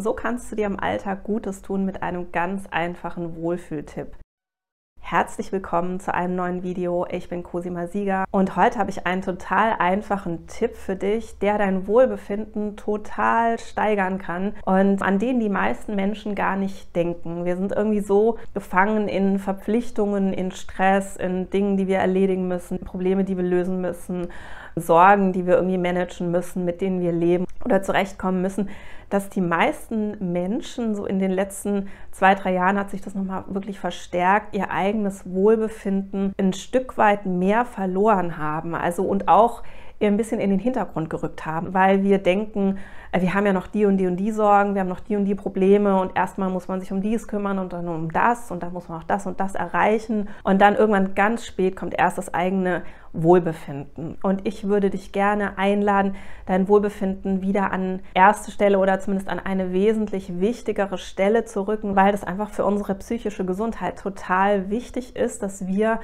So kannst du dir im Alltag Gutes tun mit einem ganz einfachen Wohlfühltipp. Herzlich willkommen zu einem neuen Video. Ich bin Cosima Sieger und heute habe ich einen total einfachen Tipp für dich, der dein Wohlbefinden total steigern kann und an den die meisten Menschen gar nicht denken. Wir sind irgendwie so gefangen in Verpflichtungen, in Stress, in Dingen, die wir erledigen müssen, Probleme, die wir lösen müssen, Sorgen, die wir irgendwie managen müssen, mit denen wir leben oder zurechtkommen müssen, dass die meisten Menschen so in den letzten zwei, drei Jahren hat sich das nochmal wirklich verstärkt, ihr eigenes Wohlbefinden ein Stück weit mehr verloren haben. Also und auch ein bisschen in den Hintergrund gerückt haben, weil wir denken, äh, wir haben ja noch die und die und die Sorgen, wir haben noch die und die Probleme und erstmal muss man sich um dies kümmern und dann um das und dann muss man auch das und das erreichen und dann irgendwann ganz spät kommt erst das eigene Wohlbefinden. Und ich würde dich gerne einladen, dein Wohlbefinden wieder an erste Stelle oder zumindest an eine wesentlich wichtigere Stelle zu rücken, weil das einfach für unsere psychische Gesundheit total wichtig ist, dass wir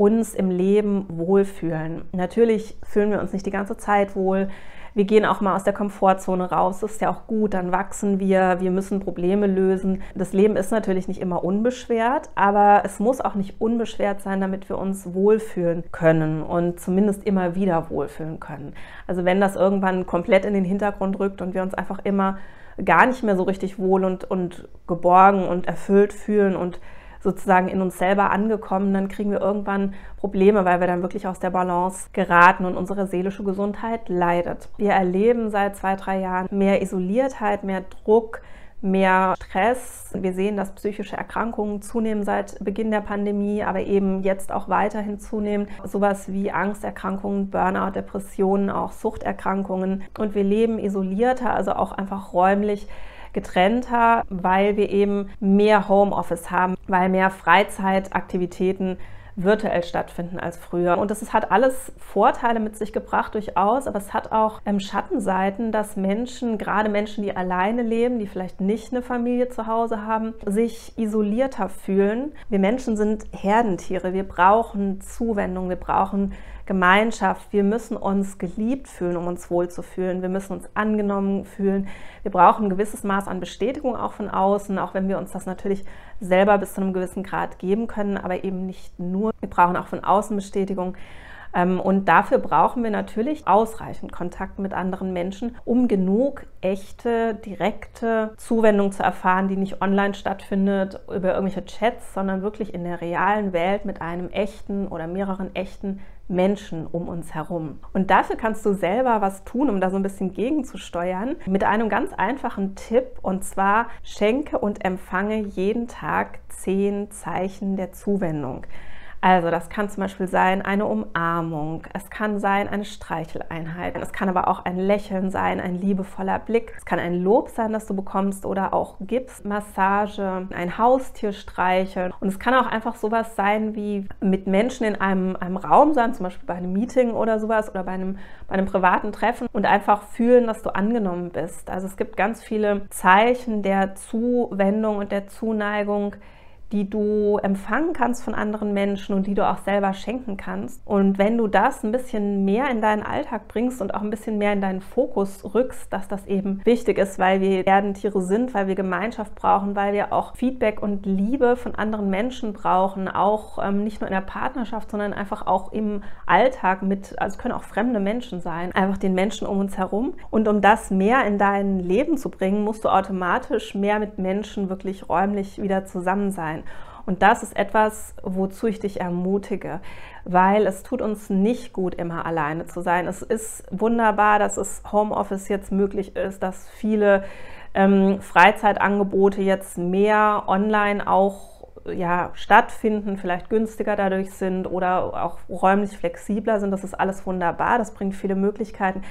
uns im Leben wohlfühlen. Natürlich fühlen wir uns nicht die ganze Zeit wohl. Wir gehen auch mal aus der Komfortzone raus. Das ist ja auch gut. Dann wachsen wir. Wir müssen Probleme lösen. Das Leben ist natürlich nicht immer unbeschwert, aber es muss auch nicht unbeschwert sein, damit wir uns wohlfühlen können und zumindest immer wieder wohlfühlen können. Also wenn das irgendwann komplett in den Hintergrund rückt und wir uns einfach immer gar nicht mehr so richtig wohl und, und geborgen und erfüllt fühlen und sozusagen in uns selber angekommen, dann kriegen wir irgendwann Probleme, weil wir dann wirklich aus der Balance geraten und unsere seelische Gesundheit leidet. Wir erleben seit zwei, drei Jahren mehr Isoliertheit, mehr Druck, mehr Stress. Wir sehen, dass psychische Erkrankungen zunehmen seit Beginn der Pandemie, aber eben jetzt auch weiterhin zunehmen. Sowas wie Angsterkrankungen, Burnout, Depressionen, auch Suchterkrankungen. Und wir leben isolierter, also auch einfach räumlich getrennter, weil wir eben mehr Homeoffice haben, weil mehr Freizeitaktivitäten virtuell stattfinden als früher. Und das hat alles Vorteile mit sich gebracht, durchaus, aber es hat auch ähm, Schattenseiten, dass Menschen, gerade Menschen, die alleine leben, die vielleicht nicht eine Familie zu Hause haben, sich isolierter fühlen. Wir Menschen sind Herdentiere, wir brauchen Zuwendung, wir brauchen Gemeinschaft. Wir müssen uns geliebt fühlen, um uns wohlzufühlen. Wir müssen uns angenommen fühlen. Wir brauchen ein gewisses Maß an Bestätigung auch von außen, auch wenn wir uns das natürlich selber bis zu einem gewissen Grad geben können, aber eben nicht nur. Wir brauchen auch von außen Bestätigung. Ähm, und dafür brauchen wir natürlich ausreichend Kontakt mit anderen Menschen, um genug echte, direkte Zuwendung zu erfahren, die nicht online stattfindet über irgendwelche Chats, sondern wirklich in der realen Welt mit einem echten oder mehreren echten Menschen um uns herum. Und dafür kannst du selber was tun, um da so ein bisschen gegenzusteuern, mit einem ganz einfachen Tipp und zwar schenke und empfange jeden Tag zehn Zeichen der Zuwendung. Also das kann zum Beispiel sein eine Umarmung, es kann sein eine Streicheleinheit, es kann aber auch ein Lächeln sein, ein liebevoller Blick, es kann ein Lob sein, das du bekommst oder auch Gipsmassage, ein Haustier streicheln und es kann auch einfach sowas sein wie mit Menschen in einem, einem Raum sein, zum Beispiel bei einem Meeting oder sowas oder bei einem, bei einem privaten Treffen und einfach fühlen, dass du angenommen bist. Also es gibt ganz viele Zeichen der Zuwendung und der Zuneigung, die du empfangen kannst von anderen Menschen und die du auch selber schenken kannst. Und wenn du das ein bisschen mehr in deinen Alltag bringst und auch ein bisschen mehr in deinen Fokus rückst, dass das eben wichtig ist, weil wir Erdentiere sind, weil wir Gemeinschaft brauchen, weil wir auch Feedback und Liebe von anderen Menschen brauchen, auch ähm, nicht nur in der Partnerschaft, sondern einfach auch im Alltag mit, also können auch fremde Menschen sein, einfach den Menschen um uns herum. Und um das mehr in dein Leben zu bringen, musst du automatisch mehr mit Menschen wirklich räumlich wieder zusammen sein sein. Und das ist etwas, wozu ich dich ermutige, weil es tut uns nicht gut, immer alleine zu sein. Es ist wunderbar, dass es Homeoffice jetzt möglich ist, dass viele ähm, Freizeitangebote jetzt mehr online auch ja, stattfinden, vielleicht günstiger dadurch sind oder auch räumlich flexibler sind. Das ist alles wunderbar, das bringt viele Möglichkeiten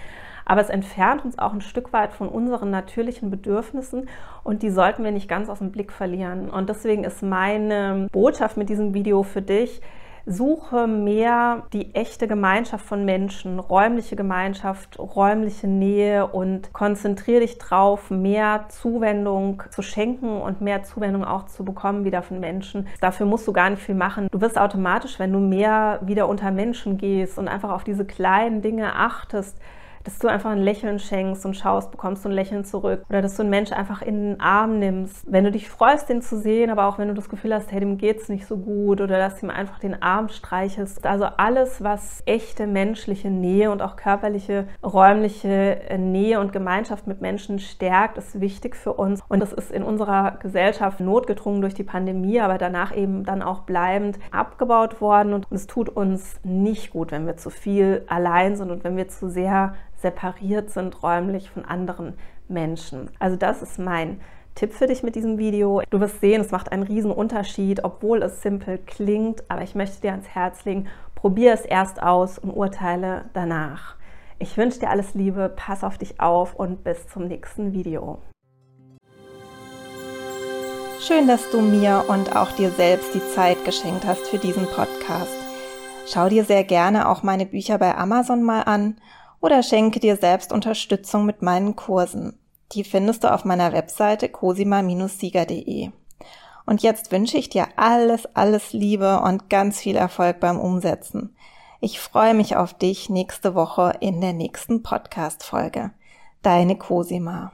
aber es entfernt uns auch ein Stück weit von unseren natürlichen Bedürfnissen und die sollten wir nicht ganz aus dem Blick verlieren. Und deswegen ist meine Botschaft mit diesem Video für dich, Suche mehr die echte Gemeinschaft von Menschen, räumliche Gemeinschaft, räumliche Nähe und konzentriere dich drauf, mehr Zuwendung zu schenken und mehr Zuwendung auch zu bekommen wieder von Menschen. Dafür musst du gar nicht viel machen. Du wirst automatisch, wenn du mehr wieder unter Menschen gehst und einfach auf diese kleinen Dinge achtest, dass du einfach ein Lächeln schenkst und schaust, bekommst du ein Lächeln zurück. Oder dass du einen Menschen einfach in den Arm nimmst. Wenn du dich freust, den zu sehen, aber auch wenn du das Gefühl hast, hey, dem geht's nicht so gut oder dass du ihm einfach den Arm streichelst. Also alles, was echte menschliche Nähe und auch körperliche, räumliche Nähe und Gemeinschaft mit Menschen stärkt, ist wichtig für uns. Und das ist in unserer Gesellschaft notgedrungen durch die Pandemie, aber danach eben dann auch bleibend abgebaut worden. Und es tut uns nicht gut, wenn wir zu viel allein sind und wenn wir zu sehr separiert sind räumlich von anderen Menschen. Also das ist mein Tipp für dich mit diesem Video. Du wirst sehen, es macht einen riesen Unterschied, obwohl es simpel klingt, aber ich möchte dir ans Herz legen, probier es erst aus und urteile danach. Ich wünsche dir alles Liebe, pass auf dich auf und bis zum nächsten Video. Schön, dass du mir und auch dir selbst die Zeit geschenkt hast für diesen Podcast. Schau dir sehr gerne auch meine Bücher bei Amazon mal an oder schenke dir selbst Unterstützung mit meinen Kursen. Die findest du auf meiner Webseite cosima-sieger.de. Und jetzt wünsche ich dir alles, alles Liebe und ganz viel Erfolg beim Umsetzen. Ich freue mich auf dich nächste Woche in der nächsten Podcast-Folge. Deine Cosima.